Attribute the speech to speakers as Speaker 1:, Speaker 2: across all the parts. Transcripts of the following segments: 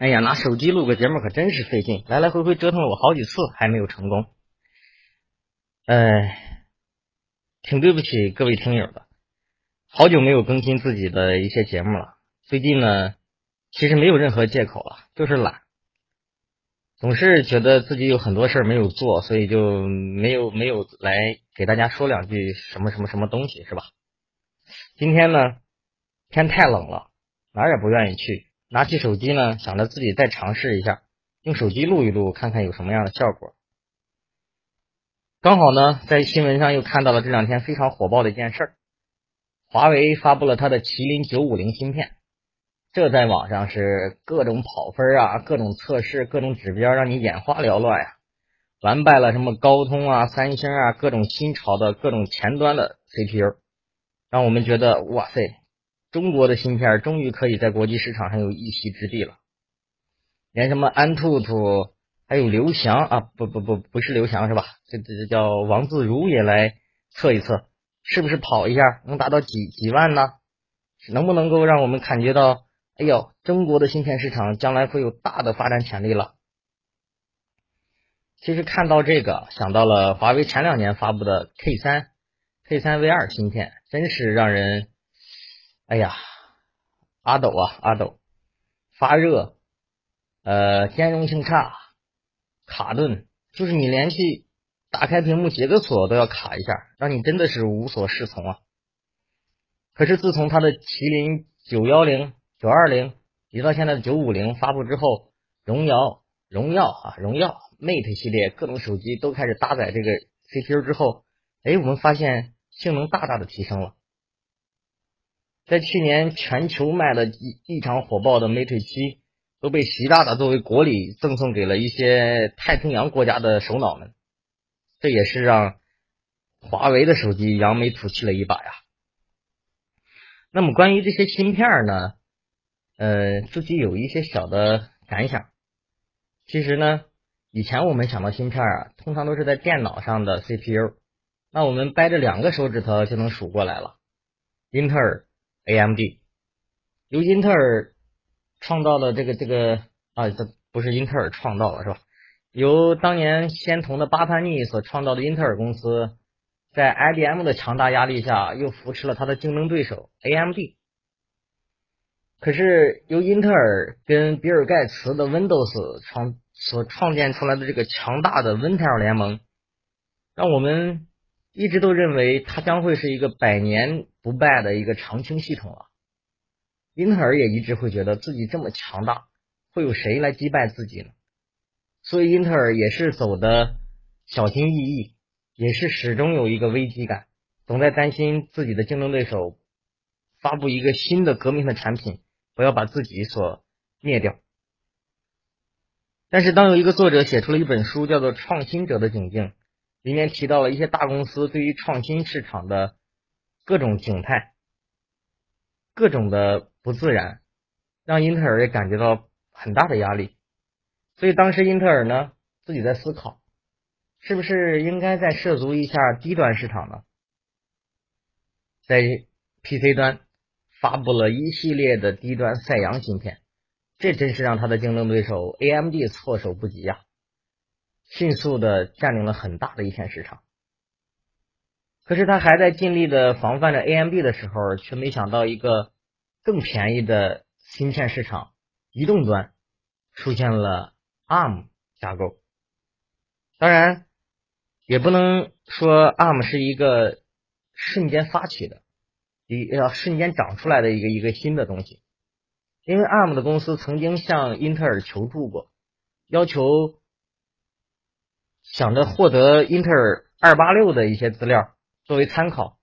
Speaker 1: 哎呀，拿手机录个节目可真是费劲，来来回回折腾了我好几次，还没有成功。哎，挺对不起各位听友的，好久没有更新自己的一些节目了。最近呢，其实没有任何借口了，就是懒，总是觉得自己有很多事儿没有做，所以就没有没有来给大家说两句什么什么什么东西，是吧？今天呢，天太冷了，哪儿也不愿意去。拿起手机呢，想着自己再尝试一下，用手机录一录，看看有什么样的效果。刚好呢，在新闻上又看到了这两天非常火爆的一件事儿：华为发布了它的麒麟九五零芯片，这在网上是各种跑分啊，各种测试，各种指标，让你眼花缭乱呀，完败了什么高通啊、三星啊，各种新潮的各种前端的 CPU，让我们觉得哇塞！中国的芯片终于可以在国际市场上有一席之地了，连什么安兔兔，还有刘翔啊，不不不，不是刘翔是吧？这这这叫王自如也来测一测，是不是跑一下能达到几几万呢？能不能够让我们感觉到，哎呦，中国的芯片市场将来会有大的发展潜力了？其实看到这个，想到了华为前两年发布的 K 三、K 三 V 二芯片，真是让人。哎呀，阿斗啊，阿斗，发热，呃，兼容性差，卡顿，就是你连续打开屏幕解个锁都要卡一下，让你真的是无所适从啊。可是自从它的麒麟九幺零、九二零，一直到现在的九五零发布之后，荣耀、荣耀啊，荣耀 Mate 系列各种手机都开始搭载这个 CPU 之后，哎，我们发现性能大大的提升了。在去年全球卖的异异常火爆的 Mate 七，都被习大大作为国礼赠送给了一些太平洋国家的首脑们，这也是让华为的手机扬眉吐气了一把呀。那么关于这些芯片呢，呃，自己有一些小的感想。其实呢，以前我们想到芯片啊，通常都是在电脑上的 CPU，那我们掰着两个手指头就能数过来了，英特尔。AMD 由英特尔创造了这个这个啊，这不是英特尔创造了是吧？由当年仙童的巴潘尼所创造的英特尔公司，在 IBM 的强大压力下，又扶持了它的竞争对手 AMD。可是由英特尔跟比尔盖茨的 Windows 创所创建出来的这个强大的 Intel 联盟，让我们。一直都认为它将会是一个百年不败的一个长青系统啊。英特尔也一直会觉得自己这么强大，会有谁来击败自己呢？所以英特尔也是走的小心翼翼，也是始终有一个危机感，总在担心自己的竞争对手发布一个新的革命的产品，不要把自己所灭掉。但是当有一个作者写出了一本书，叫做《创新者的窘境》。里面提到了一些大公司对于创新市场的各种景态，各种的不自然，让英特尔也感觉到很大的压力。所以当时英特尔呢自己在思考，是不是应该再涉足一下低端市场呢？在 PC 端发布了一系列的低端赛扬芯片，这真是让他的竞争对手 AMD 措手不及呀。迅速的占领了很大的一片市场，可是他还在尽力的防范着 AMD 的时候，却没想到一个更便宜的芯片市场——移动端出现了 ARM 架构。当然，也不能说 ARM 是一个瞬间发起的，一要瞬间长出来的一个一个新的东西，因为 ARM 的公司曾经向英特尔求助过，要求。想着获得英特尔二八六的一些资料作为参考，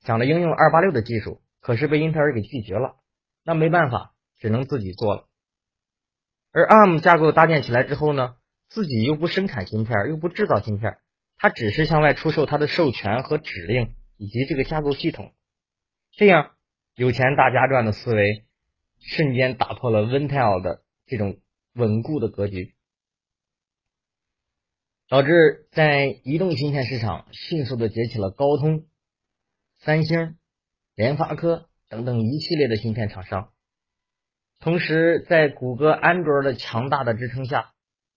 Speaker 1: 想着应用二八六的技术，可是被英特尔给拒绝了。那没办法，只能自己做了。而 ARM 架构搭建起来之后呢，自己又不生产芯片，又不制造芯片，它只是向外出售它的授权和指令以及这个架构系统。这样有钱大家赚的思维，瞬间打破了 Intel 的这种稳固的格局。导致在移动芯片市场迅速的崛起了高通、三星、联发科等等一系列的芯片厂商。同时在谷歌安卓的强大的支撑下，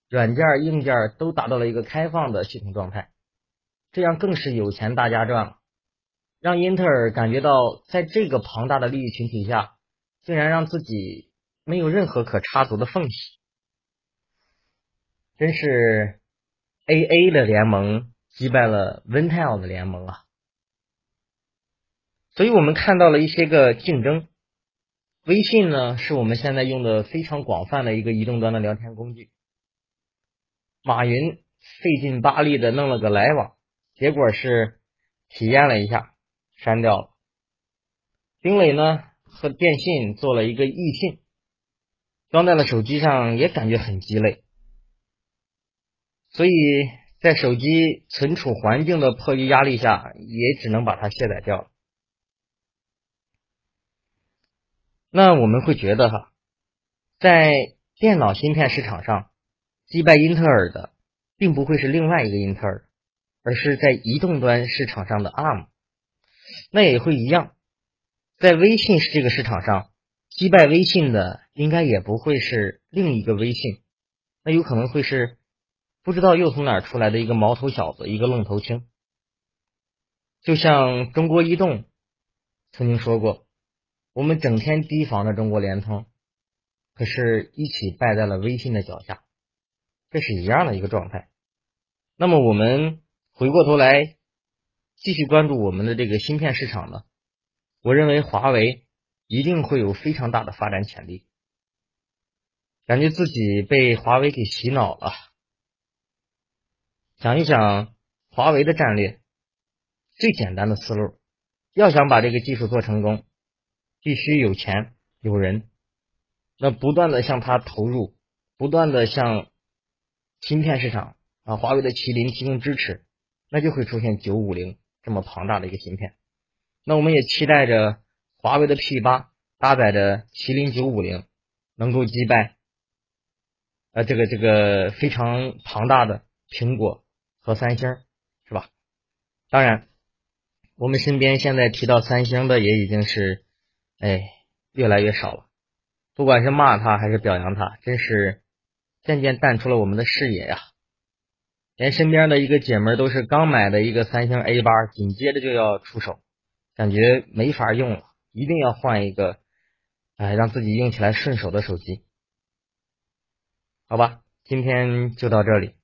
Speaker 1: 软件硬件都达到了一个开放的系统状态，这样更是有钱大家赚了，让英特尔感觉到在这个庞大的利益群体下，竟然让自己没有任何可插足的缝隙，真是 A A 的联盟击败了 Vintel 的联盟啊！所以我们看到了一些个竞争。微信呢，是我们现在用的非常广泛的一个移动端的聊天工具。马云费劲巴力的弄了个来往，结果是体验了一下，删掉了。丁磊呢和电信做了一个易信，装在了手机上，也感觉很鸡肋。所以在手机存储环境的迫于压力下，也只能把它卸载掉了。那我们会觉得哈，在电脑芯片市场上击败英特尔的，并不会是另外一个英特尔，而是在移动端市场上的 ARM。那也会一样，在微信这个市场上击败微信的，应该也不会是另一个微信，那有可能会是不知道又从哪出来的一个毛头小子，一个愣头青。就像中国移动曾经说过。我们整天提防着中国联通，可是一起败在了微信的脚下，这是一样的一个状态。那么我们回过头来继续关注我们的这个芯片市场呢？我认为华为一定会有非常大的发展潜力。感觉自己被华为给洗脑了。想一想华为的战略，最简单的思路，要想把这个技术做成功。必须有钱有人，那不断的向他投入，不断的向芯片市场啊，华为的麒麟提供支持，那就会出现九五零这么庞大的一个芯片。那我们也期待着华为的 P 八搭载着麒麟九五零，能够击败呃这个这个非常庞大的苹果和三星，是吧？当然，我们身边现在提到三星的也已经是。哎，越来越少了。不管是骂他还是表扬他，真是渐渐淡出了我们的视野呀。连身边的一个姐们都是刚买的一个三星 A 八，紧接着就要出手，感觉没法用了，一定要换一个，哎，让自己用起来顺手的手机。好吧，今天就到这里。